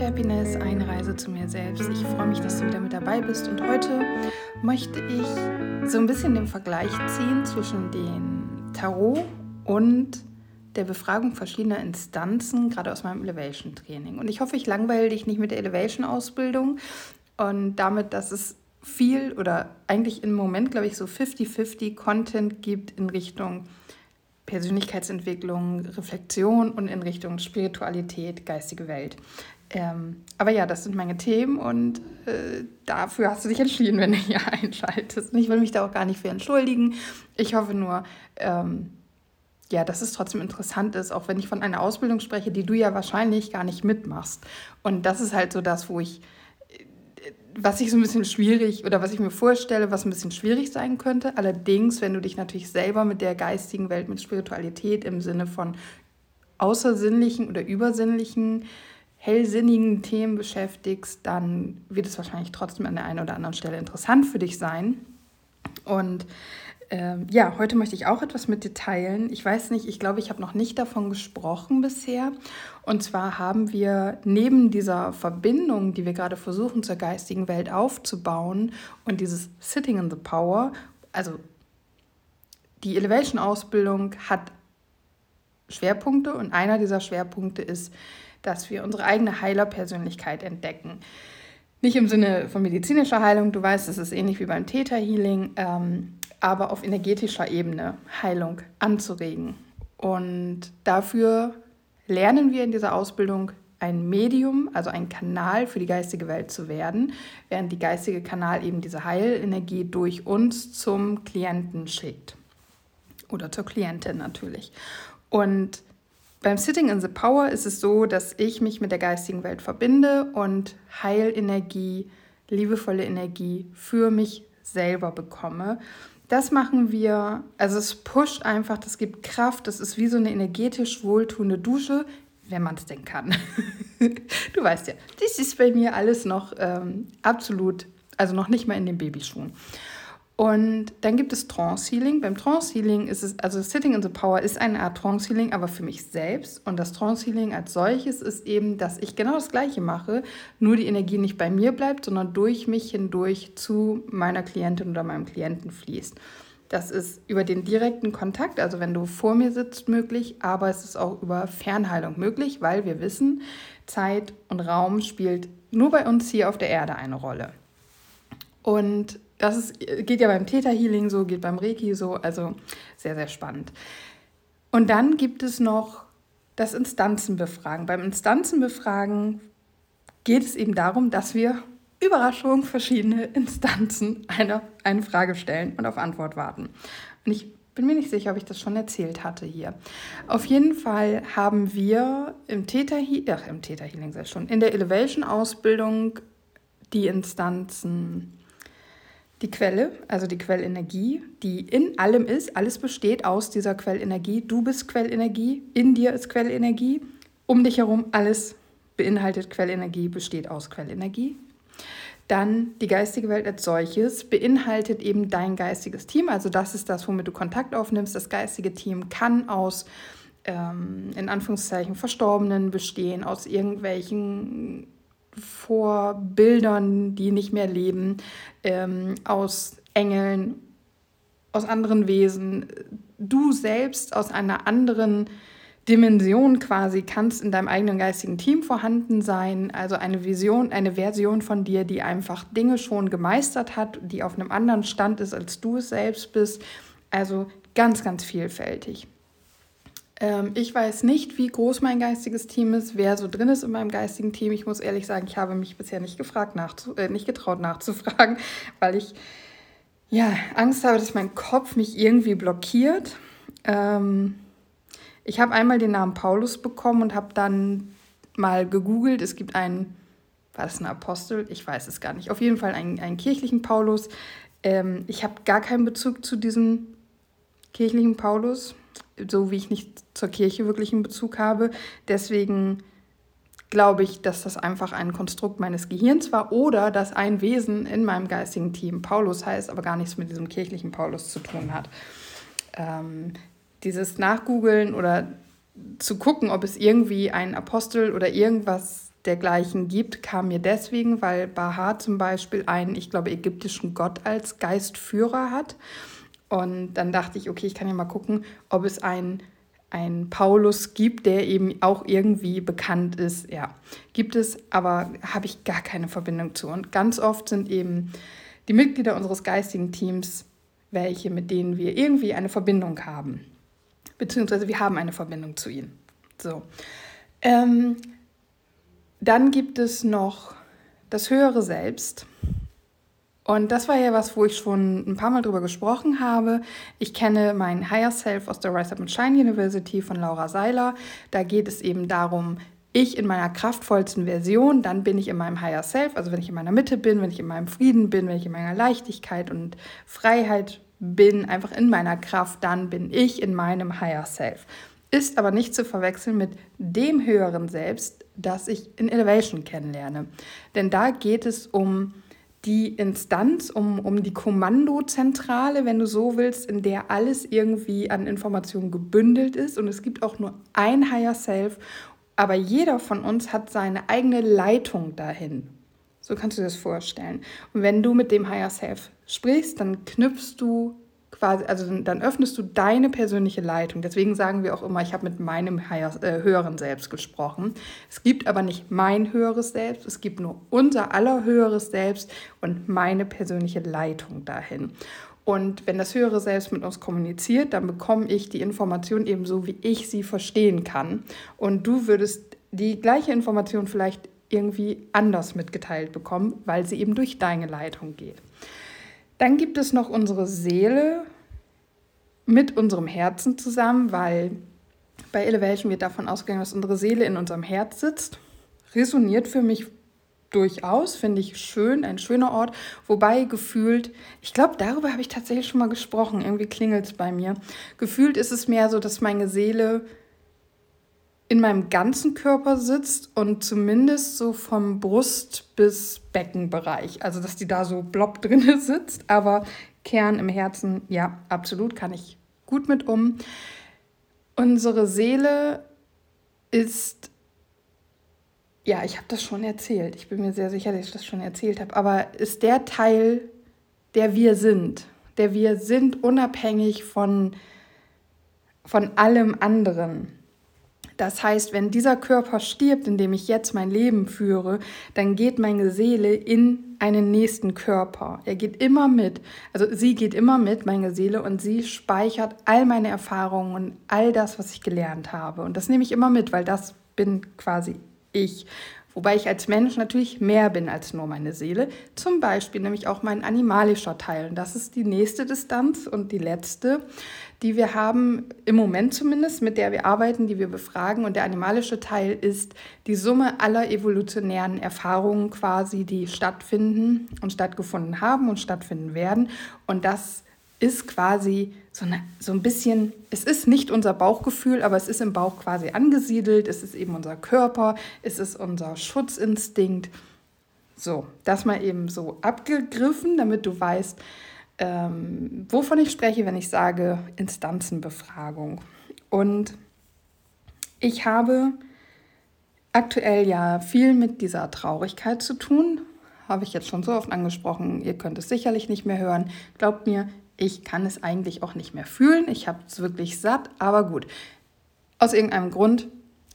Happiness, eine Reise zu mir selbst. Ich freue mich, dass du wieder mit dabei bist und heute möchte ich so ein bisschen den Vergleich ziehen zwischen dem Tarot und der Befragung verschiedener Instanzen, gerade aus meinem Elevation Training. Und ich hoffe, ich langweile dich nicht mit der Elevation Ausbildung und damit, dass es viel oder eigentlich im Moment, glaube ich, so 50-50 Content gibt in Richtung Persönlichkeitsentwicklung, Reflexion und in Richtung Spiritualität, geistige Welt. Ähm, aber ja, das sind meine Themen und äh, dafür hast du dich entschieden, wenn du hier einschaltest. Und ich will mich da auch gar nicht für entschuldigen. Ich hoffe nur, ähm, ja, dass es trotzdem interessant ist, auch wenn ich von einer Ausbildung spreche, die du ja wahrscheinlich gar nicht mitmachst. Und das ist halt so das, wo ich was ich so ein bisschen schwierig oder was ich mir vorstelle, was ein bisschen schwierig sein könnte. Allerdings, wenn du dich natürlich selber mit der geistigen Welt, mit Spiritualität im Sinne von außersinnlichen oder übersinnlichen, hellsinnigen Themen beschäftigst, dann wird es wahrscheinlich trotzdem an der einen oder anderen Stelle interessant für dich sein. Und ähm, ja, heute möchte ich auch etwas mit dir teilen. Ich weiß nicht, ich glaube, ich habe noch nicht davon gesprochen bisher. Und zwar haben wir neben dieser Verbindung, die wir gerade versuchen zur geistigen Welt aufzubauen und dieses Sitting in the Power, also die Elevation-Ausbildung hat Schwerpunkte und einer dieser Schwerpunkte ist, dass wir unsere eigene Heilerpersönlichkeit entdecken. Nicht im Sinne von medizinischer Heilung, du weißt, es ist ähnlich wie beim Theta Healing. Ähm, aber auf energetischer Ebene Heilung anzuregen. Und dafür lernen wir in dieser Ausbildung ein Medium, also ein Kanal für die geistige Welt zu werden, während die geistige Kanal eben diese Heilenergie durch uns zum Klienten schickt. Oder zur Klientin natürlich. Und beim Sitting in the Power ist es so, dass ich mich mit der geistigen Welt verbinde und Heilenergie, liebevolle Energie für mich selber bekomme das machen wir, also es pusht einfach, das gibt Kraft, das ist wie so eine energetisch wohltuende Dusche, wenn man es denn kann. du weißt ja, das ist bei mir alles noch ähm, absolut, also noch nicht mal in den Babyschuhen. Und dann gibt es Trance Healing. Beim Trance Healing ist es, also Sitting in the Power ist eine Art Trance Healing, aber für mich selbst. Und das Trance Healing als solches ist eben, dass ich genau das Gleiche mache, nur die Energie nicht bei mir bleibt, sondern durch mich hindurch zu meiner Klientin oder meinem Klienten fließt. Das ist über den direkten Kontakt, also wenn du vor mir sitzt, möglich, aber es ist auch über Fernheilung möglich, weil wir wissen, Zeit und Raum spielt nur bei uns hier auf der Erde eine Rolle. Und das ist, geht ja beim Theta Healing so, geht beim Reiki so, also sehr, sehr spannend. Und dann gibt es noch das Instanzenbefragen. Beim Instanzenbefragen geht es eben darum, dass wir Überraschung verschiedene Instanzen eine, eine Frage stellen und auf Antwort warten. Und ich bin mir nicht sicher, ob ich das schon erzählt hatte hier. Auf jeden Fall haben wir im Theta ach im Theta Healing schon, in der Elevation Ausbildung die Instanzen die Quelle, also die Quellenergie, die in allem ist. Alles besteht aus dieser Quellenergie. Du bist Quellenergie, in dir ist Quellenergie. Um dich herum alles beinhaltet Quellenergie, besteht aus Quellenergie. Dann die geistige Welt als solches beinhaltet eben dein geistiges Team. Also das ist das, womit du Kontakt aufnimmst. Das geistige Team kann aus ähm, in Anführungszeichen Verstorbenen bestehen, aus irgendwelchen vor Bildern, die nicht mehr leben, ähm, aus Engeln, aus anderen Wesen. Du selbst aus einer anderen Dimension quasi kannst in deinem eigenen geistigen Team vorhanden sein. Also eine Vision, eine Version von dir, die einfach Dinge schon gemeistert hat, die auf einem anderen Stand ist, als du es selbst bist. Also ganz, ganz vielfältig. Ähm, ich weiß nicht, wie groß mein geistiges Team ist, wer so drin ist in meinem geistigen Team. Ich muss ehrlich sagen, ich habe mich bisher nicht gefragt, nachzu äh, nicht getraut nachzufragen, weil ich ja Angst habe, dass mein Kopf mich irgendwie blockiert. Ähm, ich habe einmal den Namen Paulus bekommen und habe dann mal gegoogelt. Es gibt einen, war das ein Apostel? Ich weiß es gar nicht. Auf jeden Fall einen, einen kirchlichen Paulus. Ähm, ich habe gar keinen Bezug zu diesem kirchlichen Paulus so wie ich nicht zur Kirche wirklich einen Bezug habe. Deswegen glaube ich, dass das einfach ein Konstrukt meines Gehirns war oder dass ein Wesen in meinem geistigen Team Paulus heißt, aber gar nichts mit diesem kirchlichen Paulus zu tun hat. Ähm, dieses Nachgoogeln oder zu gucken, ob es irgendwie ein Apostel oder irgendwas dergleichen gibt, kam mir deswegen, weil Baha zum Beispiel einen, ich glaube, ägyptischen Gott als Geistführer hat. Und dann dachte ich, okay, ich kann ja mal gucken, ob es einen, einen Paulus gibt, der eben auch irgendwie bekannt ist. Ja, gibt es, aber habe ich gar keine Verbindung zu. Und ganz oft sind eben die Mitglieder unseres geistigen Teams welche, mit denen wir irgendwie eine Verbindung haben. Beziehungsweise wir haben eine Verbindung zu ihnen. So. Ähm, dann gibt es noch das höhere Selbst. Und das war ja was, wo ich schon ein paar Mal drüber gesprochen habe. Ich kenne mein Higher Self aus der Rise Up and Shine University von Laura Seiler. Da geht es eben darum, ich in meiner kraftvollsten Version, dann bin ich in meinem Higher Self, also wenn ich in meiner Mitte bin, wenn ich in meinem Frieden bin, wenn ich in meiner Leichtigkeit und Freiheit bin, einfach in meiner Kraft, dann bin ich in meinem Higher Self. Ist aber nicht zu verwechseln mit dem höheren Selbst, das ich in Elevation kennenlerne. Denn da geht es um die Instanz, um, um die Kommandozentrale, wenn du so willst, in der alles irgendwie an Informationen gebündelt ist. Und es gibt auch nur ein Higher Self, aber jeder von uns hat seine eigene Leitung dahin. So kannst du dir das vorstellen. Und wenn du mit dem Higher Self sprichst, dann knüpfst du quasi, also dann öffnest du deine persönliche Leitung. Deswegen sagen wir auch immer, ich habe mit meinem äh, höheren Selbst gesprochen. Es gibt aber nicht mein höheres Selbst, es gibt nur unser aller höheres Selbst und meine persönliche Leitung dahin. Und wenn das höhere Selbst mit uns kommuniziert, dann bekomme ich die Information eben so, wie ich sie verstehen kann. Und du würdest die gleiche Information vielleicht irgendwie anders mitgeteilt bekommen, weil sie eben durch deine Leitung geht. Dann gibt es noch unsere Seele mit unserem Herzen zusammen, weil bei Elevation wird davon ausgegangen, dass unsere Seele in unserem Herz sitzt. Resoniert für mich durchaus, finde ich schön, ein schöner Ort. Wobei gefühlt, ich glaube, darüber habe ich tatsächlich schon mal gesprochen, irgendwie klingelt es bei mir. Gefühlt ist es mehr so, dass meine Seele in meinem ganzen Körper sitzt und zumindest so vom Brust- bis Beckenbereich. Also, dass die da so blob drin sitzt, aber Kern im Herzen, ja, absolut, kann ich gut mit um. Unsere Seele ist, ja, ich habe das schon erzählt. Ich bin mir sehr sicher, dass ich das schon erzählt habe, aber ist der Teil, der wir sind, der wir sind, unabhängig von, von allem anderen. Das heißt, wenn dieser Körper stirbt, in dem ich jetzt mein Leben führe, dann geht meine Seele in einen nächsten Körper. Er geht immer mit, also sie geht immer mit, meine Seele, und sie speichert all meine Erfahrungen und all das, was ich gelernt habe. Und das nehme ich immer mit, weil das bin quasi ich. Wobei ich als Mensch natürlich mehr bin als nur meine Seele. Zum Beispiel nämlich auch mein animalischer Teil. Und das ist die nächste Distanz und die letzte, die wir haben, im Moment zumindest, mit der wir arbeiten, die wir befragen. Und der animalische Teil ist die Summe aller evolutionären Erfahrungen quasi, die stattfinden und stattgefunden haben und stattfinden werden. Und das ist quasi so, eine, so ein bisschen, es ist nicht unser Bauchgefühl, aber es ist im Bauch quasi angesiedelt, es ist eben unser Körper, es ist unser Schutzinstinkt. So, das mal eben so abgegriffen, damit du weißt, ähm, wovon ich spreche, wenn ich sage Instanzenbefragung. Und ich habe aktuell ja viel mit dieser Traurigkeit zu tun. Habe ich jetzt schon so oft angesprochen. Ihr könnt es sicherlich nicht mehr hören. Glaubt mir, ich kann es eigentlich auch nicht mehr fühlen. Ich habe es wirklich satt, aber gut. Aus irgendeinem Grund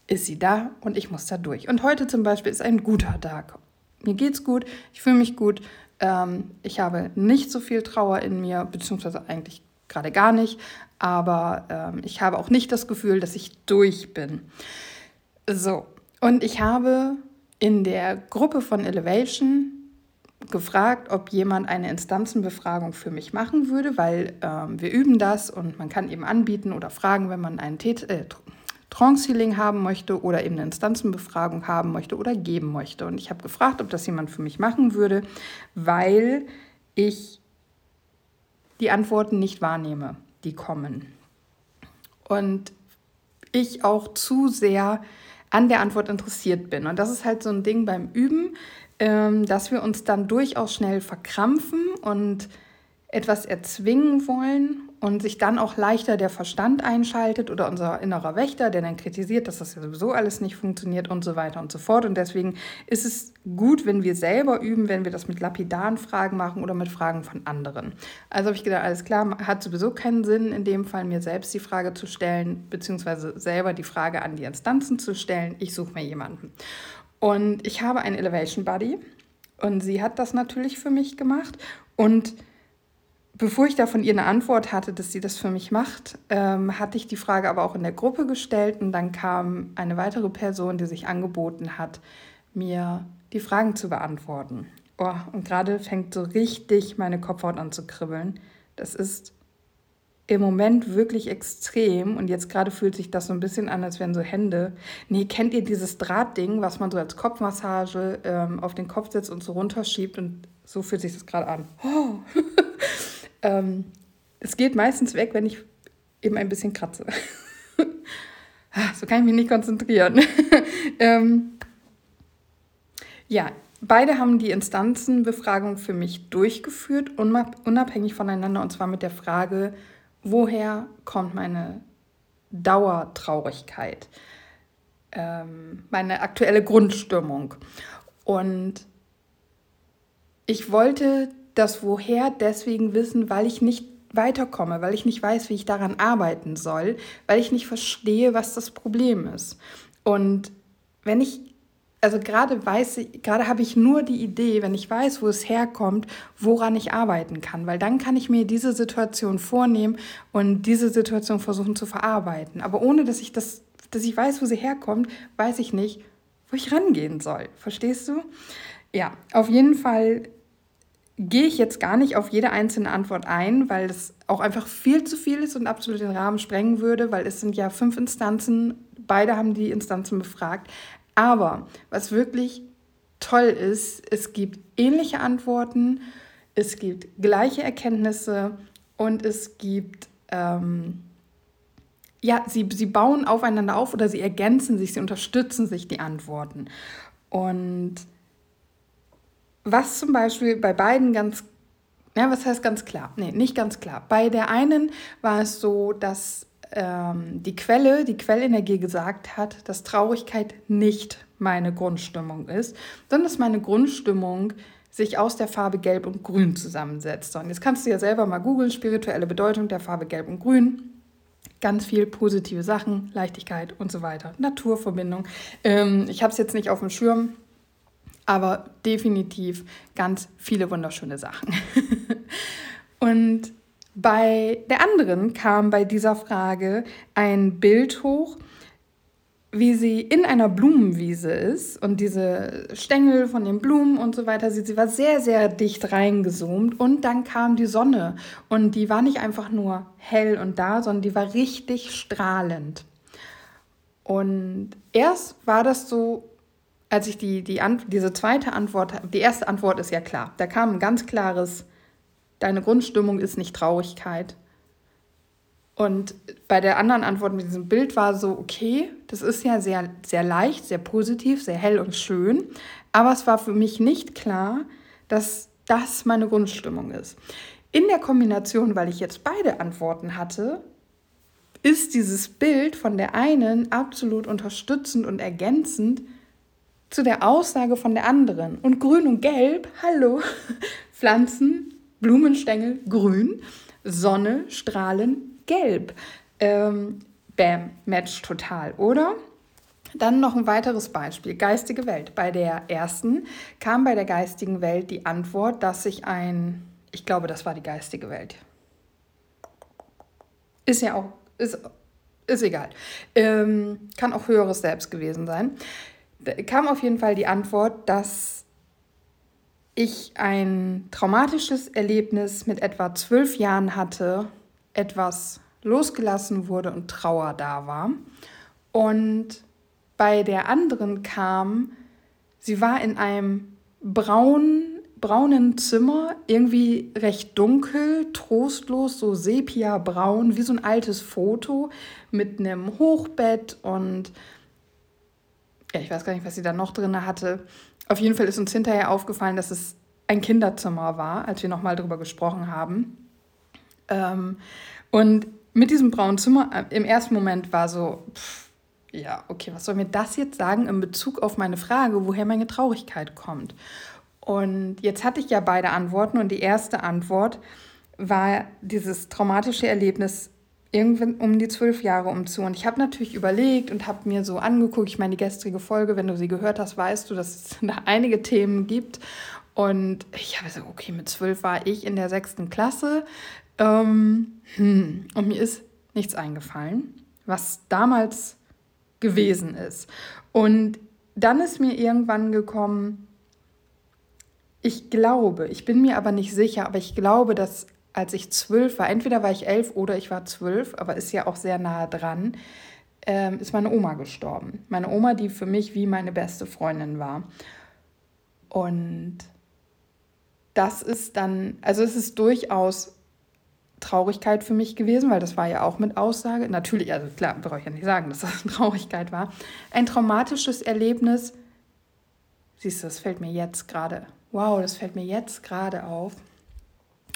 ist sie da und ich muss da durch. Und heute zum Beispiel ist ein guter Tag. Mir geht's gut, ich fühle mich gut, ähm, ich habe nicht so viel Trauer in mir, beziehungsweise eigentlich gerade gar nicht, aber ähm, ich habe auch nicht das Gefühl, dass ich durch bin. So, und ich habe in der Gruppe von Elevation gefragt, ob jemand eine Instanzenbefragung für mich machen würde, weil ähm, wir üben das und man kann eben anbieten oder fragen, wenn man einen Tät äh, Trance-Healing haben möchte oder eben eine Instanzenbefragung haben möchte oder geben möchte. Und ich habe gefragt, ob das jemand für mich machen würde, weil ich die Antworten nicht wahrnehme, die kommen. Und ich auch zu sehr an der Antwort interessiert bin. Und das ist halt so ein Ding beim Üben dass wir uns dann durchaus schnell verkrampfen und etwas erzwingen wollen und sich dann auch leichter der Verstand einschaltet oder unser innerer Wächter, der dann kritisiert, dass das ja sowieso alles nicht funktioniert und so weiter und so fort. Und deswegen ist es gut, wenn wir selber üben, wenn wir das mit lapidaren Fragen machen oder mit Fragen von anderen. Also habe ich gedacht, alles klar, hat sowieso keinen Sinn, in dem Fall mir selbst die Frage zu stellen, beziehungsweise selber die Frage an die Instanzen zu stellen. Ich suche mir jemanden. Und ich habe einen Elevation Buddy und sie hat das natürlich für mich gemacht und bevor ich da von ihr eine Antwort hatte, dass sie das für mich macht, ähm, hatte ich die Frage aber auch in der Gruppe gestellt und dann kam eine weitere Person, die sich angeboten hat, mir die Fragen zu beantworten. Oh, und gerade fängt so richtig meine Kopfhaut an zu kribbeln. Das ist im Moment wirklich extrem und jetzt gerade fühlt sich das so ein bisschen an, als wären so Hände. Nee, kennt ihr dieses Drahtding, was man so als Kopfmassage ähm, auf den Kopf setzt und so runterschiebt und so fühlt sich das gerade an. Oh. Ähm, es geht meistens weg, wenn ich eben ein bisschen kratze. Ah, so kann ich mich nicht konzentrieren. ähm, ja, beide haben die Instanzenbefragung für mich durchgeführt, unabhängig voneinander, und zwar mit der Frage, woher kommt meine Dauertraurigkeit, ähm, meine aktuelle Grundstimmung. Und ich wollte das Woher deswegen wissen, weil ich nicht weiterkomme, weil ich nicht weiß, wie ich daran arbeiten soll, weil ich nicht verstehe, was das Problem ist. Und wenn ich, also gerade weiß ich, gerade habe ich nur die Idee, wenn ich weiß, wo es herkommt, woran ich arbeiten kann, weil dann kann ich mir diese Situation vornehmen und diese Situation versuchen zu verarbeiten. Aber ohne dass ich das, dass ich weiß, wo sie herkommt, weiß ich nicht, wo ich rangehen soll. Verstehst du? Ja, auf jeden Fall gehe ich jetzt gar nicht auf jede einzelne Antwort ein, weil das auch einfach viel zu viel ist und absolut den Rahmen sprengen würde, weil es sind ja fünf Instanzen, beide haben die Instanzen befragt. Aber was wirklich toll ist, es gibt ähnliche Antworten, es gibt gleiche Erkenntnisse und es gibt, ähm, ja, sie, sie bauen aufeinander auf oder sie ergänzen sich, sie unterstützen sich die Antworten. Und was zum Beispiel bei beiden ganz, ja, was heißt ganz klar? Nee, nicht ganz klar. Bei der einen war es so, dass ähm, die Quelle, die Quellenergie gesagt hat, dass Traurigkeit nicht meine Grundstimmung ist, sondern dass meine Grundstimmung sich aus der Farbe Gelb und Grün zusammensetzt. Und jetzt kannst du ja selber mal googeln, spirituelle Bedeutung der Farbe Gelb und Grün. Ganz viel positive Sachen, Leichtigkeit und so weiter. Naturverbindung. Ähm, ich habe es jetzt nicht auf dem Schirm, aber definitiv ganz viele wunderschöne Sachen. und bei der anderen kam bei dieser Frage ein Bild hoch, wie sie in einer Blumenwiese ist und diese Stängel von den Blumen und so weiter, sie, sie war sehr, sehr dicht reingezoomt und dann kam die Sonne und die war nicht einfach nur hell und da, sondern die war richtig strahlend. Und erst war das so als ich die, die diese zweite Antwort, die erste Antwort ist ja klar. Da kam ein ganz klares, deine Grundstimmung ist nicht Traurigkeit. Und bei der anderen Antwort mit diesem Bild war so, okay, das ist ja sehr, sehr leicht, sehr positiv, sehr hell und schön. Aber es war für mich nicht klar, dass das meine Grundstimmung ist. In der Kombination, weil ich jetzt beide Antworten hatte, ist dieses Bild von der einen absolut unterstützend und ergänzend zu der Aussage von der anderen. Und grün und gelb, hallo, Pflanzen, Blumenstängel, grün, Sonne, Strahlen, gelb. Ähm, bam, Match total, oder? Dann noch ein weiteres Beispiel, geistige Welt. Bei der ersten kam bei der geistigen Welt die Antwort, dass sich ein, ich glaube, das war die geistige Welt. Ist ja auch, ist, ist egal. Ähm, kann auch höheres Selbst gewesen sein kam auf jeden Fall die Antwort, dass ich ein traumatisches Erlebnis mit etwa zwölf Jahren hatte, etwas losgelassen wurde und Trauer da war. Und bei der anderen kam, sie war in einem braunen, braunen Zimmer, irgendwie recht dunkel, trostlos, so sepia-braun, wie so ein altes Foto mit einem Hochbett und ja, ich weiß gar nicht, was sie da noch drin hatte. Auf jeden Fall ist uns hinterher aufgefallen, dass es ein Kinderzimmer war, als wir nochmal darüber gesprochen haben. Ähm, und mit diesem braunen Zimmer äh, im ersten Moment war so, pff, ja, okay, was soll mir das jetzt sagen in Bezug auf meine Frage, woher meine Traurigkeit kommt? Und jetzt hatte ich ja beide Antworten und die erste Antwort war dieses traumatische Erlebnis irgendwann um die zwölf Jahre umzu. Und ich habe natürlich überlegt und habe mir so angeguckt, ich meine, die gestrige Folge, wenn du sie gehört hast, weißt du, dass es da einige Themen gibt. Und ich habe so, okay, mit zwölf war ich in der sechsten Klasse. Ähm, hm, und mir ist nichts eingefallen, was damals gewesen ist. Und dann ist mir irgendwann gekommen, ich glaube, ich bin mir aber nicht sicher, aber ich glaube, dass als ich zwölf war, entweder war ich elf oder ich war zwölf, aber ist ja auch sehr nahe dran, ähm, ist meine Oma gestorben. Meine Oma, die für mich wie meine beste Freundin war. Und das ist dann, also es ist durchaus Traurigkeit für mich gewesen, weil das war ja auch mit Aussage. Natürlich, also klar, brauche ich ja nicht sagen, dass das Traurigkeit war. Ein traumatisches Erlebnis. Siehst du, das fällt mir jetzt gerade. Wow, das fällt mir jetzt gerade auf.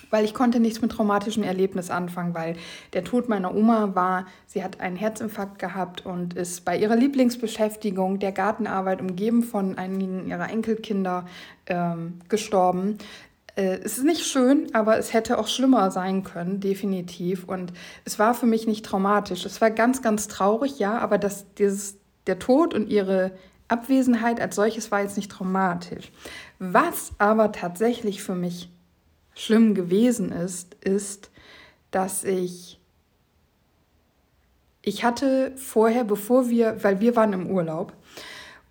Weil ich konnte nichts mit traumatischem Erlebnis anfangen, weil der Tod meiner Oma war, sie hat einen Herzinfarkt gehabt und ist bei ihrer Lieblingsbeschäftigung der Gartenarbeit umgeben von einigen ihrer Enkelkinder ähm, gestorben. Äh, es ist nicht schön, aber es hätte auch schlimmer sein können, definitiv. Und es war für mich nicht traumatisch. Es war ganz, ganz traurig, ja, aber das, dieses, der Tod und ihre Abwesenheit als solches war jetzt nicht traumatisch. Was aber tatsächlich für mich schlimm gewesen ist, ist, dass ich, ich hatte vorher, bevor wir, weil wir waren im Urlaub,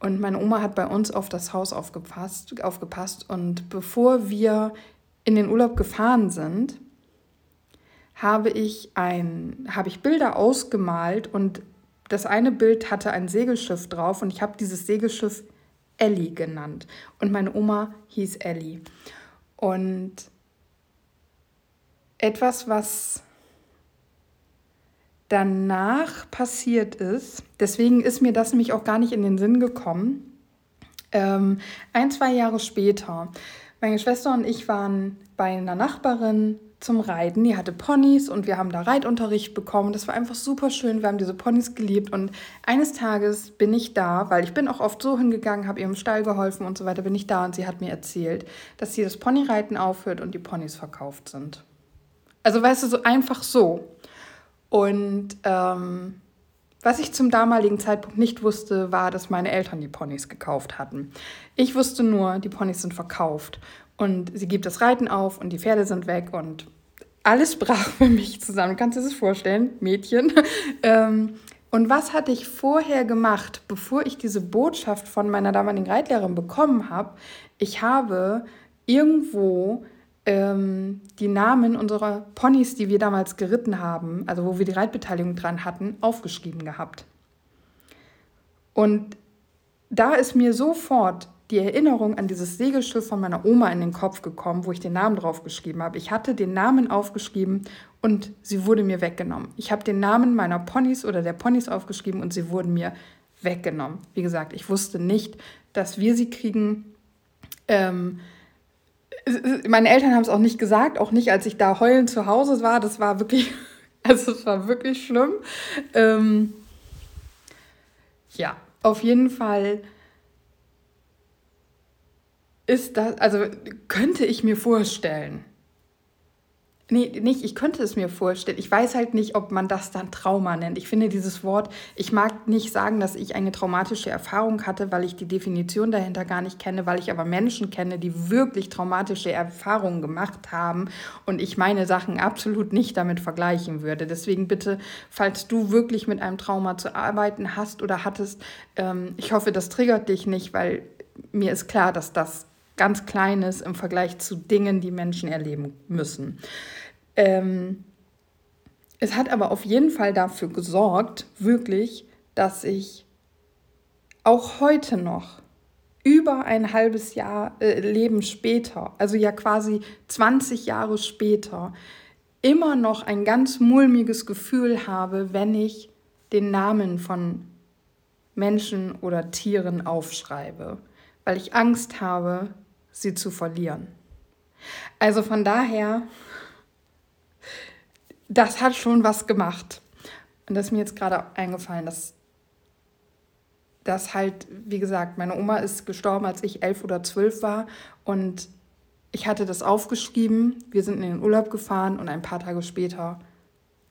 und meine Oma hat bei uns auf das Haus aufgepasst, aufgepasst. Und bevor wir in den Urlaub gefahren sind, habe ich, ein, habe ich Bilder ausgemalt und das eine Bild hatte ein Segelschiff drauf und ich habe dieses Segelschiff Ellie genannt. Und meine Oma hieß Ellie. Und etwas, was danach passiert ist, deswegen ist mir das nämlich auch gar nicht in den Sinn gekommen, ähm, ein, zwei Jahre später, meine Schwester und ich waren bei einer Nachbarin zum Reiten. Die hatte Ponys und wir haben da Reitunterricht bekommen. Das war einfach super schön. Wir haben diese Ponys geliebt. Und eines Tages bin ich da, weil ich bin auch oft so hingegangen, habe ihr im Stall geholfen und so weiter, bin ich da und sie hat mir erzählt, dass sie das Ponyreiten aufhört und die Ponys verkauft sind. Also weißt du, so einfach so. Und ähm, was ich zum damaligen Zeitpunkt nicht wusste, war, dass meine Eltern die Ponys gekauft hatten. Ich wusste nur, die Ponys sind verkauft und sie gibt das Reiten auf und die Pferde sind weg und alles brach für mich zusammen. Kannst du dir das vorstellen, Mädchen? ähm, und was hatte ich vorher gemacht, bevor ich diese Botschaft von meiner damaligen Reitlehrerin bekommen habe? Ich habe irgendwo ähm, die Namen unserer Ponys, die wir damals geritten haben, also wo wir die Reitbeteiligung dran hatten, aufgeschrieben gehabt. Und da ist mir sofort die Erinnerung an dieses Segelschiff von meiner Oma in den Kopf gekommen, wo ich den Namen draufgeschrieben habe. Ich hatte den Namen aufgeschrieben und sie wurde mir weggenommen. Ich habe den Namen meiner Ponys oder der Ponys aufgeschrieben und sie wurden mir weggenommen. Wie gesagt, ich wusste nicht, dass wir sie kriegen. Ähm, meine Eltern haben es auch nicht gesagt, auch nicht, als ich da heulend zu Hause war. Das war wirklich, also es war wirklich schlimm. Ähm, ja, auf jeden Fall ist das, also könnte ich mir vorstellen, Nee, nicht, ich könnte es mir vorstellen. Ich weiß halt nicht, ob man das dann Trauma nennt. Ich finde dieses Wort, ich mag nicht sagen, dass ich eine traumatische Erfahrung hatte, weil ich die Definition dahinter gar nicht kenne, weil ich aber Menschen kenne, die wirklich traumatische Erfahrungen gemacht haben und ich meine Sachen absolut nicht damit vergleichen würde. Deswegen bitte, falls du wirklich mit einem Trauma zu arbeiten hast oder hattest, ähm, ich hoffe, das triggert dich nicht, weil mir ist klar, dass das ganz Kleines im Vergleich zu Dingen, die Menschen erleben müssen. Ähm, es hat aber auf jeden Fall dafür gesorgt, wirklich, dass ich auch heute noch über ein halbes Jahr äh, Leben später, also ja quasi 20 Jahre später, immer noch ein ganz mulmiges Gefühl habe, wenn ich den Namen von Menschen oder Tieren aufschreibe, weil ich Angst habe, sie zu verlieren. Also von daher das hat schon was gemacht. Und das ist mir jetzt gerade eingefallen, dass dass halt, wie gesagt, meine Oma ist gestorben, als ich elf oder zwölf war. Und ich hatte das aufgeschrieben. Wir sind in den Urlaub gefahren und ein paar Tage später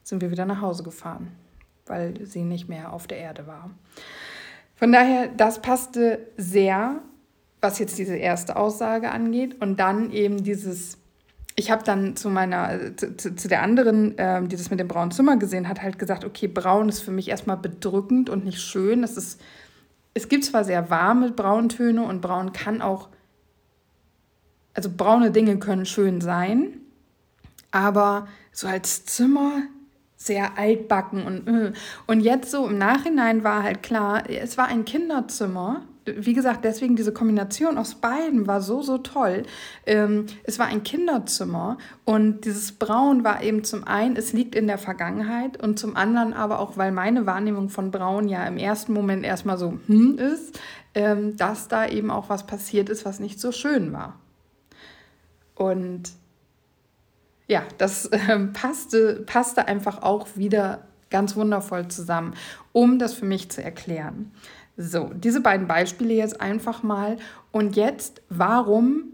sind wir wieder nach Hause gefahren, weil sie nicht mehr auf der Erde war. Von daher, das passte sehr, was jetzt diese erste Aussage angeht. Und dann eben dieses, ich habe dann zu meiner, zu, zu der anderen, ähm, die das mit dem braunen Zimmer gesehen hat, halt gesagt, okay, braun ist für mich erstmal bedrückend und nicht schön. Das ist es gibt zwar sehr warme Brauntöne und braun kann auch, also braune Dinge können schön sein, aber so als Zimmer sehr altbacken und äh. und jetzt so im Nachhinein war halt klar, es war ein Kinderzimmer wie gesagt, deswegen diese Kombination aus beiden war so, so toll. Ähm, es war ein Kinderzimmer und dieses Braun war eben zum einen, es liegt in der Vergangenheit und zum anderen aber auch, weil meine Wahrnehmung von Braun ja im ersten Moment erstmal so hm ist, ähm, dass da eben auch was passiert ist, was nicht so schön war. Und ja, das äh, passte, passte einfach auch wieder ganz wundervoll zusammen, um das für mich zu erklären. So, diese beiden Beispiele jetzt einfach mal. Und jetzt, warum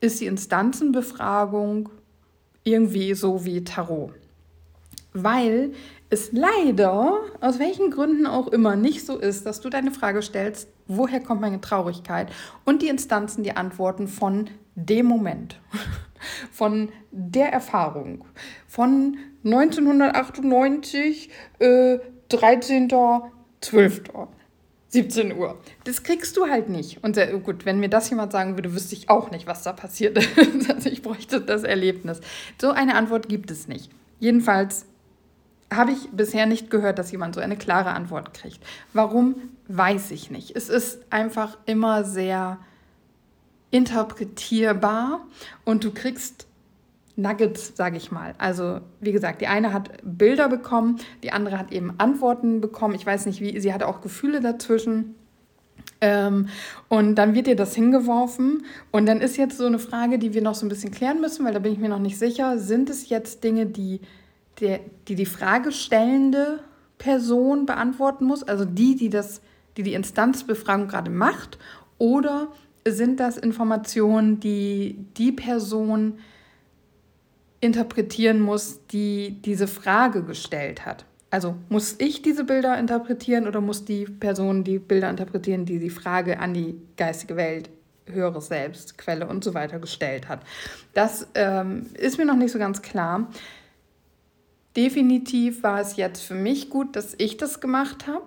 ist die Instanzenbefragung irgendwie so wie Tarot? Weil es leider, aus welchen Gründen auch immer, nicht so ist, dass du deine Frage stellst, woher kommt meine Traurigkeit? Und die Instanzen die antworten von dem Moment, von der Erfahrung, von 1998, äh, 13.12. 17 Uhr. Das kriegst du halt nicht. Und sehr, gut, wenn mir das jemand sagen würde, wüsste ich auch nicht, was da passiert ist. also ich bräuchte das Erlebnis. So eine Antwort gibt es nicht. Jedenfalls habe ich bisher nicht gehört, dass jemand so eine klare Antwort kriegt. Warum, weiß ich nicht. Es ist einfach immer sehr interpretierbar und du kriegst Nuggets, sage ich mal. Also wie gesagt, die eine hat Bilder bekommen, die andere hat eben Antworten bekommen. Ich weiß nicht wie, sie hatte auch Gefühle dazwischen. Ähm, und dann wird dir das hingeworfen. Und dann ist jetzt so eine Frage, die wir noch so ein bisschen klären müssen, weil da bin ich mir noch nicht sicher. Sind es jetzt Dinge, die der, die, die fragestellende Person beantworten muss, also die, die, das, die die Instanzbefragung gerade macht? Oder sind das Informationen, die die Person interpretieren muss, die diese Frage gestellt hat. Also muss ich diese Bilder interpretieren oder muss die Person die Bilder interpretieren, die die Frage an die geistige Welt, höheres Selbst, Quelle und so weiter gestellt hat. Das ähm, ist mir noch nicht so ganz klar. Definitiv war es jetzt für mich gut, dass ich das gemacht habe.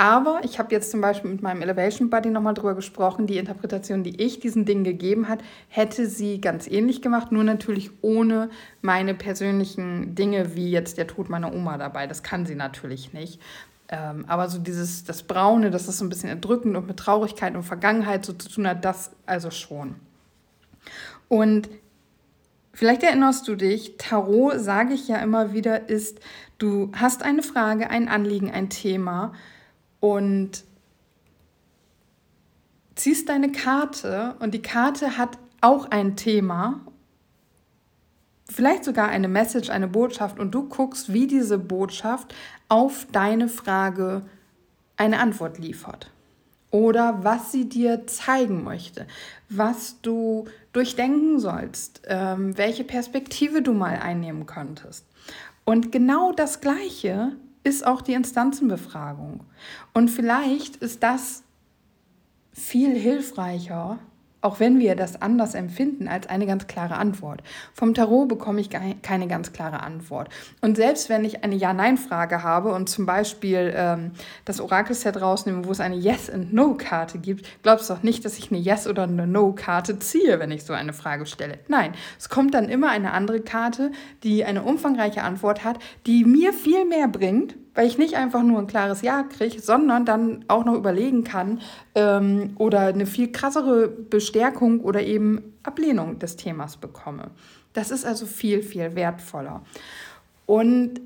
Aber ich habe jetzt zum Beispiel mit meinem Elevation Buddy nochmal drüber gesprochen, die Interpretation, die ich diesen Dingen gegeben hat, hätte sie ganz ähnlich gemacht, nur natürlich ohne meine persönlichen Dinge, wie jetzt der Tod meiner Oma dabei. Das kann sie natürlich nicht. Ähm, aber so dieses, das Braune, das ist so ein bisschen erdrückend und mit Traurigkeit und Vergangenheit so zu tun hat, das also schon. Und Vielleicht erinnerst du dich, Tarot, sage ich ja immer wieder, ist, du hast eine Frage, ein Anliegen, ein Thema und ziehst deine Karte und die Karte hat auch ein Thema, vielleicht sogar eine Message, eine Botschaft und du guckst, wie diese Botschaft auf deine Frage eine Antwort liefert oder was sie dir zeigen möchte, was du durchdenken sollst, ähm, welche Perspektive du mal einnehmen könntest. Und genau das Gleiche ist auch die Instanzenbefragung. Und vielleicht ist das viel hilfreicher, auch wenn wir das anders empfinden, als eine ganz klare Antwort. Vom Tarot bekomme ich keine ganz klare Antwort. Und selbst wenn ich eine Ja-Nein-Frage habe und zum Beispiel ähm, das Orakelset rausnehme, wo es eine Yes- und No-Karte gibt, glaubst du doch nicht, dass ich eine Yes- oder eine No-Karte ziehe, wenn ich so eine Frage stelle. Nein, es kommt dann immer eine andere Karte, die eine umfangreiche Antwort hat, die mir viel mehr bringt, weil ich nicht einfach nur ein klares Ja kriege, sondern dann auch noch überlegen kann ähm, oder eine viel krassere Bestärkung oder eben Ablehnung des Themas bekomme. Das ist also viel, viel wertvoller. Und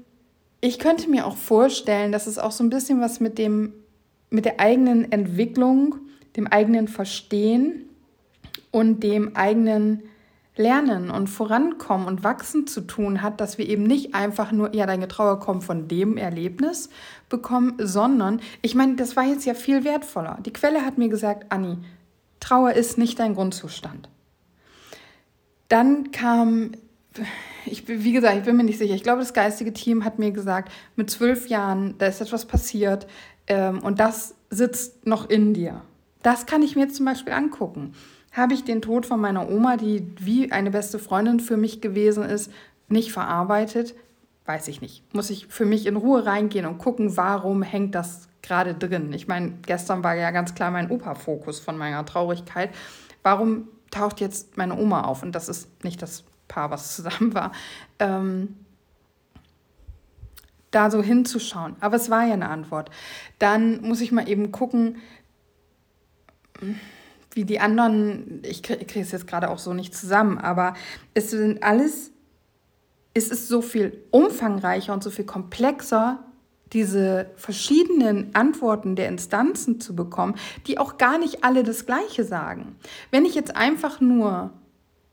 ich könnte mir auch vorstellen, dass es auch so ein bisschen was mit dem, mit der eigenen Entwicklung, dem eigenen Verstehen und dem eigenen Lernen und Vorankommen und Wachsen zu tun hat, dass wir eben nicht einfach nur, ja, deine Trauer kommt von dem Erlebnis bekommen, sondern, ich meine, das war jetzt ja viel wertvoller. Die Quelle hat mir gesagt, Anni, Trauer ist nicht dein Grundzustand. Dann kam, ich, wie gesagt, ich bin mir nicht sicher, ich glaube, das geistige Team hat mir gesagt, mit zwölf Jahren, da ist etwas passiert ähm, und das sitzt noch in dir. Das kann ich mir jetzt zum Beispiel angucken habe ich den Tod von meiner Oma, die wie eine beste Freundin für mich gewesen ist, nicht verarbeitet? Weiß ich nicht. Muss ich für mich in Ruhe reingehen und gucken, warum hängt das gerade drin? Ich meine, gestern war ja ganz klar mein Opa-Fokus von meiner Traurigkeit. Warum taucht jetzt meine Oma auf? Und das ist nicht das Paar, was zusammen war. Ähm, da so hinzuschauen. Aber es war ja eine Antwort. Dann muss ich mal eben gucken, wie die anderen, ich kriege es jetzt gerade auch so nicht zusammen, aber es sind alles, es ist so viel umfangreicher und so viel komplexer, diese verschiedenen Antworten der Instanzen zu bekommen, die auch gar nicht alle das Gleiche sagen. Wenn ich jetzt einfach nur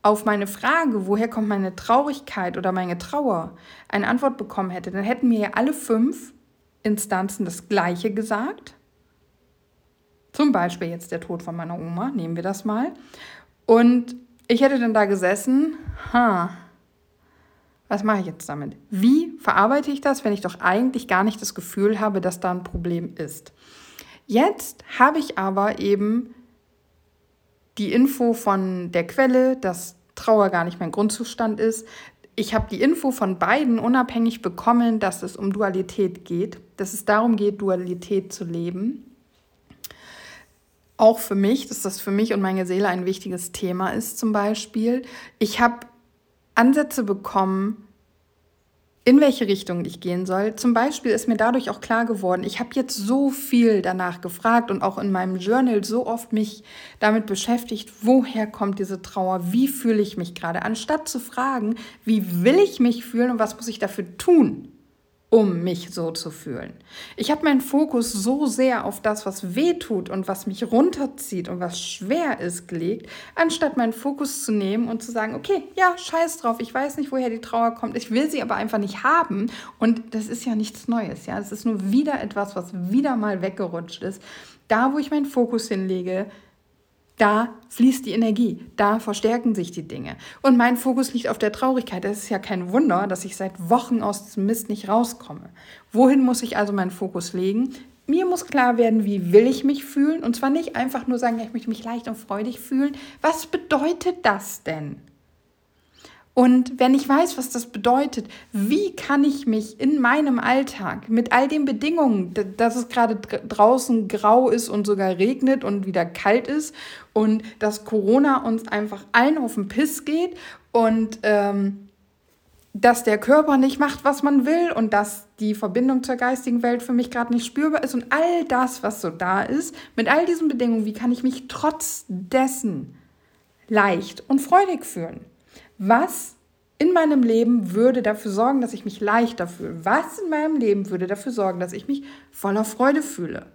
auf meine Frage, woher kommt meine Traurigkeit oder meine Trauer, eine Antwort bekommen hätte, dann hätten mir ja alle fünf Instanzen das Gleiche gesagt zum Beispiel jetzt der Tod von meiner Oma, nehmen wir das mal. Und ich hätte dann da gesessen, ha, was mache ich jetzt damit? Wie verarbeite ich das, wenn ich doch eigentlich gar nicht das Gefühl habe, dass da ein Problem ist? Jetzt habe ich aber eben die Info von der Quelle, dass Trauer gar nicht mein Grundzustand ist. Ich habe die Info von beiden unabhängig bekommen, dass es um Dualität geht, dass es darum geht, Dualität zu leben auch für mich, dass das für mich und meine Seele ein wichtiges Thema ist zum Beispiel. Ich habe Ansätze bekommen, in welche Richtung ich gehen soll. Zum Beispiel ist mir dadurch auch klar geworden, ich habe jetzt so viel danach gefragt und auch in meinem Journal so oft mich damit beschäftigt, woher kommt diese Trauer, wie fühle ich mich gerade, anstatt zu fragen, wie will ich mich fühlen und was muss ich dafür tun um mich so zu fühlen. Ich habe meinen Fokus so sehr auf das, was weh tut und was mich runterzieht und was schwer ist, gelegt, anstatt meinen Fokus zu nehmen und zu sagen, okay, ja, scheiß drauf, ich weiß nicht, woher die Trauer kommt, ich will sie aber einfach nicht haben. Und das ist ja nichts Neues, ja. Es ist nur wieder etwas, was wieder mal weggerutscht ist. Da, wo ich meinen Fokus hinlege, da fließt die Energie, da verstärken sich die Dinge. Und mein Fokus liegt auf der Traurigkeit. Es ist ja kein Wunder, dass ich seit Wochen aus diesem Mist nicht rauskomme. Wohin muss ich also meinen Fokus legen? Mir muss klar werden, wie will ich mich fühlen? Und zwar nicht einfach nur sagen, ich möchte mich leicht und freudig fühlen. Was bedeutet das denn? Und wenn ich weiß, was das bedeutet, wie kann ich mich in meinem Alltag mit all den Bedingungen, dass es gerade draußen grau ist und sogar regnet und wieder kalt ist und dass Corona uns einfach allen auf den Piss geht und ähm, dass der Körper nicht macht, was man will und dass die Verbindung zur geistigen Welt für mich gerade nicht spürbar ist und all das, was so da ist, mit all diesen Bedingungen, wie kann ich mich trotz dessen leicht und freudig fühlen? Was in meinem Leben würde dafür sorgen, dass ich mich leichter fühle? Was in meinem Leben würde dafür sorgen, dass ich mich voller Freude fühle?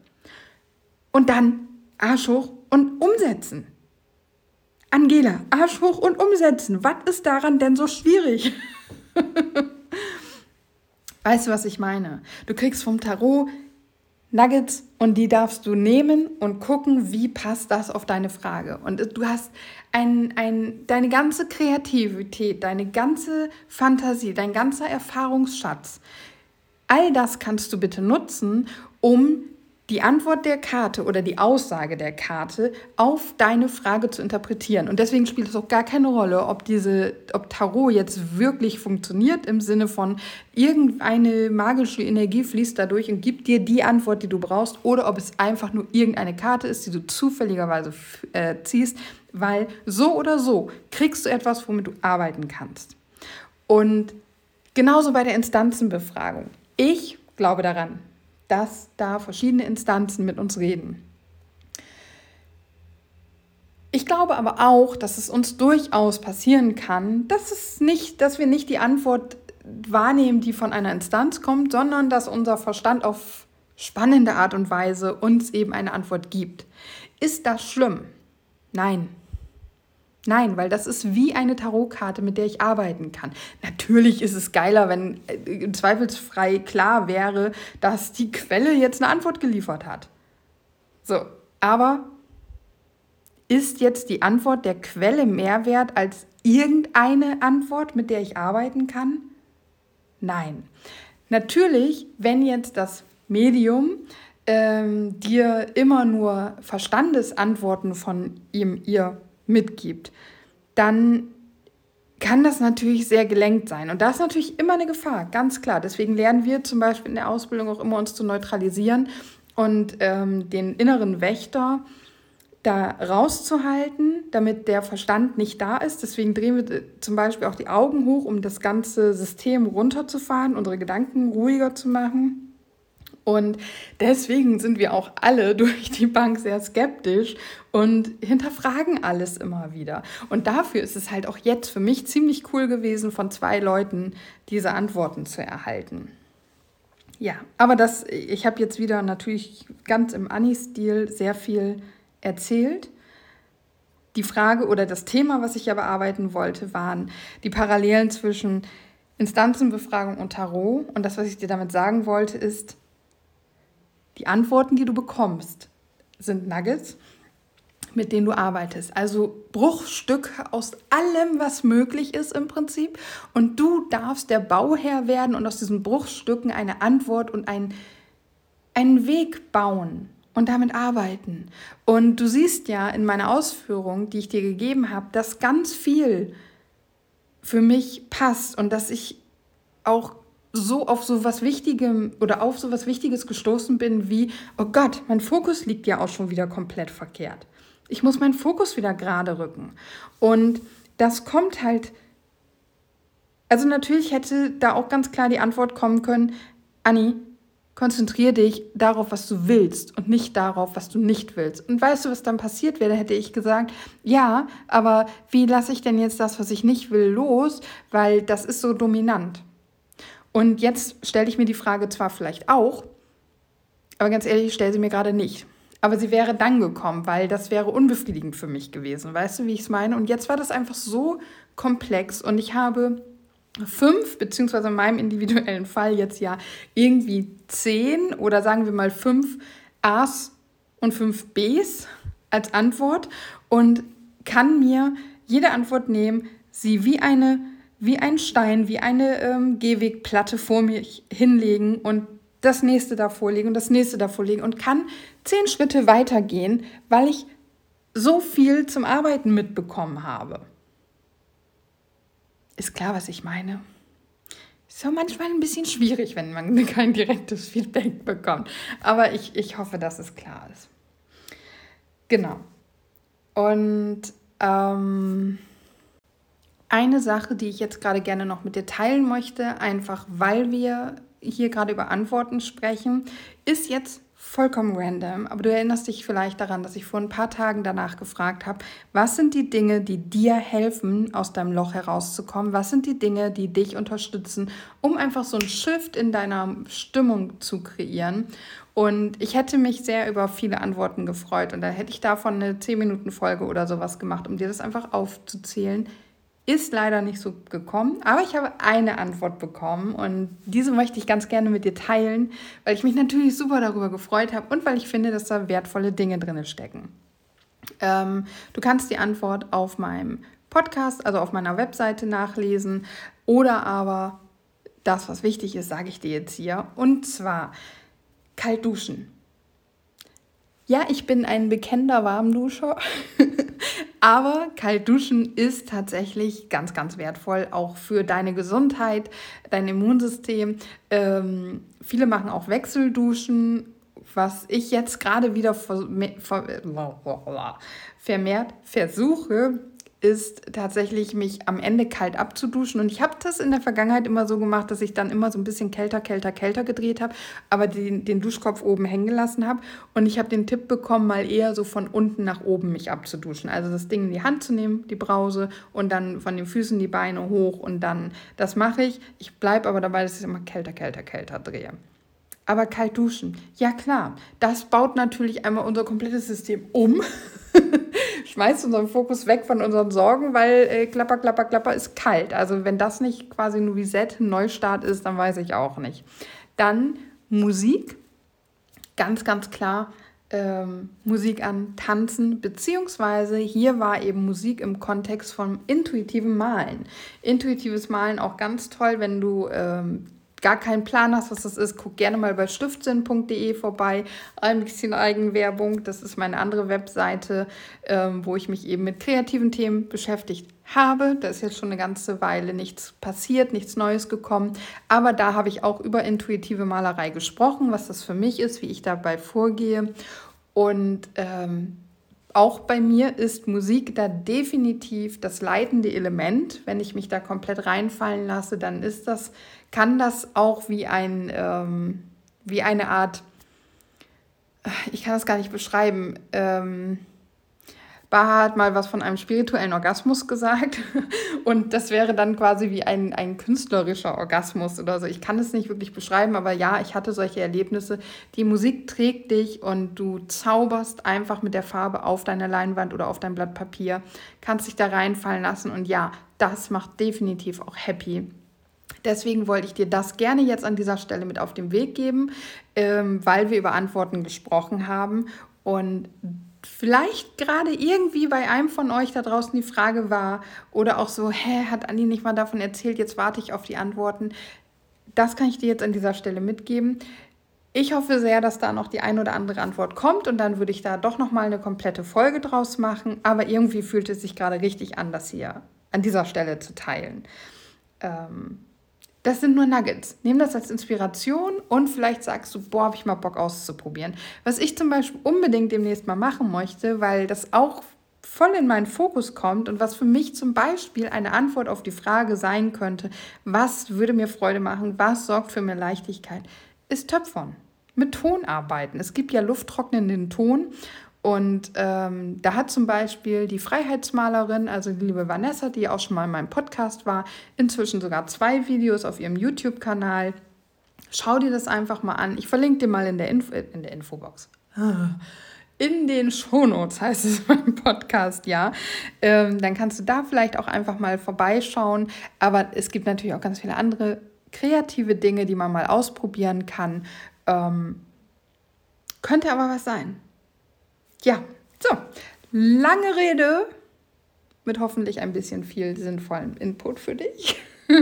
Und dann Arsch hoch und umsetzen. Angela, Arsch hoch und umsetzen. Was ist daran denn so schwierig? weißt du, was ich meine? Du kriegst vom Tarot Nuggets und die darfst du nehmen und gucken, wie passt das auf deine Frage. Und du hast ein, ein, deine ganze Kreativität, deine ganze Fantasie, dein ganzer Erfahrungsschatz. All das kannst du bitte nutzen, um die Antwort der Karte oder die Aussage der Karte auf deine Frage zu interpretieren. Und deswegen spielt es auch gar keine Rolle, ob diese, ob Tarot jetzt wirklich funktioniert im Sinne von irgendeine magische Energie fließt dadurch und gibt dir die Antwort, die du brauchst, oder ob es einfach nur irgendeine Karte ist, die du zufälligerweise äh, ziehst, weil so oder so kriegst du etwas, womit du arbeiten kannst. Und genauso bei der Instanzenbefragung. Ich glaube daran, dass da verschiedene Instanzen mit uns reden. Ich glaube aber auch, dass es uns durchaus passieren kann, dass, es nicht, dass wir nicht die Antwort wahrnehmen, die von einer Instanz kommt, sondern dass unser Verstand auf spannende Art und Weise uns eben eine Antwort gibt. Ist das schlimm? Nein. Nein, weil das ist wie eine Tarotkarte, mit der ich arbeiten kann. Natürlich ist es geiler, wenn äh, zweifelsfrei klar wäre, dass die Quelle jetzt eine Antwort geliefert hat. So, aber ist jetzt die Antwort der Quelle mehr wert als irgendeine Antwort, mit der ich arbeiten kann? Nein. Natürlich, wenn jetzt das Medium ähm, dir immer nur Verstandesantworten von ihm, ihr mitgibt, dann kann das natürlich sehr gelenkt sein. Und da ist natürlich immer eine Gefahr, ganz klar. Deswegen lernen wir zum Beispiel in der Ausbildung auch immer uns zu neutralisieren und ähm, den inneren Wächter da rauszuhalten, damit der Verstand nicht da ist. Deswegen drehen wir zum Beispiel auch die Augen hoch, um das ganze System runterzufahren, unsere Gedanken ruhiger zu machen. Und deswegen sind wir auch alle durch die Bank sehr skeptisch und hinterfragen alles immer wieder. Und dafür ist es halt auch jetzt für mich ziemlich cool gewesen, von zwei Leuten diese Antworten zu erhalten. Ja, aber das, ich habe jetzt wieder natürlich ganz im Anni-Stil sehr viel erzählt. Die Frage oder das Thema, was ich ja bearbeiten wollte, waren die Parallelen zwischen Instanzenbefragung und Tarot. Und das, was ich dir damit sagen wollte, ist, die Antworten, die du bekommst, sind Nuggets, mit denen du arbeitest. Also Bruchstücke aus allem, was möglich ist im Prinzip. Und du darfst der Bauherr werden und aus diesen Bruchstücken eine Antwort und ein, einen Weg bauen und damit arbeiten. Und du siehst ja in meiner Ausführung, die ich dir gegeben habe, dass ganz viel für mich passt und dass ich auch so auf so was Wichtigem oder auf so was Wichtiges gestoßen bin wie, oh Gott, mein Fokus liegt ja auch schon wieder komplett verkehrt. Ich muss meinen Fokus wieder gerade rücken. Und das kommt halt, also natürlich hätte da auch ganz klar die Antwort kommen können, Anni, konzentriere dich darauf, was du willst und nicht darauf, was du nicht willst. Und weißt du, was dann passiert wäre? Hätte ich gesagt, ja, aber wie lasse ich denn jetzt das, was ich nicht will, los? Weil das ist so dominant. Und jetzt stelle ich mir die Frage zwar vielleicht auch, aber ganz ehrlich, ich stelle sie mir gerade nicht. Aber sie wäre dann gekommen, weil das wäre unbefriedigend für mich gewesen. Weißt du, wie ich es meine? Und jetzt war das einfach so komplex und ich habe fünf, beziehungsweise in meinem individuellen Fall jetzt ja irgendwie zehn oder sagen wir mal fünf A's und fünf B's als Antwort und kann mir jede Antwort nehmen, sie wie eine wie ein Stein, wie eine ähm, Gehwegplatte vor mir hinlegen und das nächste davor legen und das nächste davor legen und kann zehn Schritte weitergehen, weil ich so viel zum Arbeiten mitbekommen habe. Ist klar, was ich meine? Ist ja manchmal ein bisschen schwierig, wenn man kein direktes Feedback bekommt. Aber ich, ich hoffe, dass es klar ist. Genau. Und ähm, eine Sache, die ich jetzt gerade gerne noch mit dir teilen möchte, einfach weil wir hier gerade über Antworten sprechen, ist jetzt vollkommen random, aber du erinnerst dich vielleicht daran, dass ich vor ein paar Tagen danach gefragt habe, was sind die Dinge, die dir helfen, aus deinem Loch herauszukommen? Was sind die Dinge, die dich unterstützen, um einfach so einen Shift in deiner Stimmung zu kreieren? Und ich hätte mich sehr über viele Antworten gefreut und da hätte ich davon eine 10-Minuten-Folge oder sowas gemacht, um dir das einfach aufzuzählen, ist leider nicht so gekommen, aber ich habe eine Antwort bekommen und diese möchte ich ganz gerne mit dir teilen, weil ich mich natürlich super darüber gefreut habe und weil ich finde, dass da wertvolle Dinge drin stecken. Ähm, du kannst die Antwort auf meinem Podcast, also auf meiner Webseite nachlesen oder aber das, was wichtig ist, sage ich dir jetzt hier. Und zwar kalt duschen. Ja, ich bin ein bekennender Warmduscher, aber kalt duschen ist tatsächlich ganz, ganz wertvoll, auch für deine Gesundheit, dein Immunsystem. Ähm, viele machen auch Wechselduschen, was ich jetzt gerade wieder vermehrt versuche, ist tatsächlich mich am Ende kalt abzuduschen. Und ich habe das in der Vergangenheit immer so gemacht, dass ich dann immer so ein bisschen kälter, kälter, kälter gedreht habe, aber den, den Duschkopf oben hängen gelassen habe. Und ich habe den Tipp bekommen, mal eher so von unten nach oben mich abzuduschen. Also das Ding in die Hand zu nehmen, die Brause, und dann von den Füßen die Beine hoch. Und dann, das mache ich. Ich bleibe aber dabei, dass ich immer kälter, kälter, kälter drehe. Aber kalt duschen, ja klar, das baut natürlich einmal unser komplettes System um. schmeißt unseren Fokus weg von unseren Sorgen, weil äh, klapper, klapper, klapper ist kalt. Also wenn das nicht quasi ein Reset, ein Neustart ist, dann weiß ich auch nicht. Dann Musik, ganz, ganz klar. Ähm, Musik an Tanzen, beziehungsweise hier war eben Musik im Kontext von intuitivem Malen. Intuitives Malen auch ganz toll, wenn du ähm, gar keinen Plan hast, was das ist, guck gerne mal bei stiftsinn.de vorbei. Ein bisschen Eigenwerbung. Das ist meine andere Webseite, ähm, wo ich mich eben mit kreativen Themen beschäftigt habe. Da ist jetzt schon eine ganze Weile nichts passiert, nichts Neues gekommen. Aber da habe ich auch über intuitive Malerei gesprochen, was das für mich ist, wie ich dabei vorgehe. Und ähm, auch bei mir ist Musik da definitiv das leitende Element. Wenn ich mich da komplett reinfallen lasse, dann ist das kann das auch wie, ein, ähm, wie eine Art, ich kann das gar nicht beschreiben, ähm, Baha hat mal was von einem spirituellen Orgasmus gesagt und das wäre dann quasi wie ein, ein künstlerischer Orgasmus oder so. Ich kann es nicht wirklich beschreiben, aber ja, ich hatte solche Erlebnisse. Die Musik trägt dich und du zauberst einfach mit der Farbe auf deiner Leinwand oder auf dein Blatt Papier, kannst dich da reinfallen lassen und ja, das macht definitiv auch happy. Deswegen wollte ich dir das gerne jetzt an dieser Stelle mit auf den Weg geben, ähm, weil wir über Antworten gesprochen haben und vielleicht gerade irgendwie bei einem von euch da draußen die Frage war oder auch so, hä, hat Andi nicht mal davon erzählt, jetzt warte ich auf die Antworten. Das kann ich dir jetzt an dieser Stelle mitgeben. Ich hoffe sehr, dass da noch die ein oder andere Antwort kommt und dann würde ich da doch noch mal eine komplette Folge draus machen. Aber irgendwie fühlt es sich gerade richtig an, das hier an dieser Stelle zu teilen. Ähm, das sind nur Nuggets. Nimm das als Inspiration und vielleicht sagst du, boah, habe ich mal Bock auszuprobieren. Was ich zum Beispiel unbedingt demnächst mal machen möchte, weil das auch voll in meinen Fokus kommt und was für mich zum Beispiel eine Antwort auf die Frage sein könnte, was würde mir Freude machen, was sorgt für mehr Leichtigkeit, ist Töpfern. Mit Ton arbeiten. Es gibt ja lufttrocknenden Ton und ähm, da hat zum Beispiel die Freiheitsmalerin, also die liebe Vanessa, die auch schon mal in meinem Podcast war, inzwischen sogar zwei Videos auf ihrem YouTube-Kanal. Schau dir das einfach mal an. Ich verlinke dir mal in der, Info in der Infobox. In den Shownotes heißt es beim Podcast, ja. Ähm, dann kannst du da vielleicht auch einfach mal vorbeischauen. Aber es gibt natürlich auch ganz viele andere kreative Dinge, die man mal ausprobieren kann. Ähm, könnte aber was sein. Ja, so, lange Rede mit hoffentlich ein bisschen viel sinnvollem Input für dich.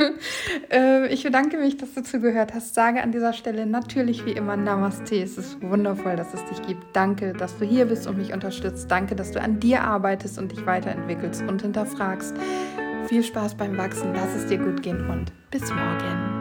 Äh, ich bedanke mich, dass du zugehört hast. Sage an dieser Stelle natürlich wie immer Namaste. Es ist wundervoll, dass es dich gibt. Danke, dass du hier bist und mich unterstützt. Danke, dass du an dir arbeitest und dich weiterentwickelst und hinterfragst. Viel Spaß beim Wachsen. Lass es dir gut gehen und bis morgen.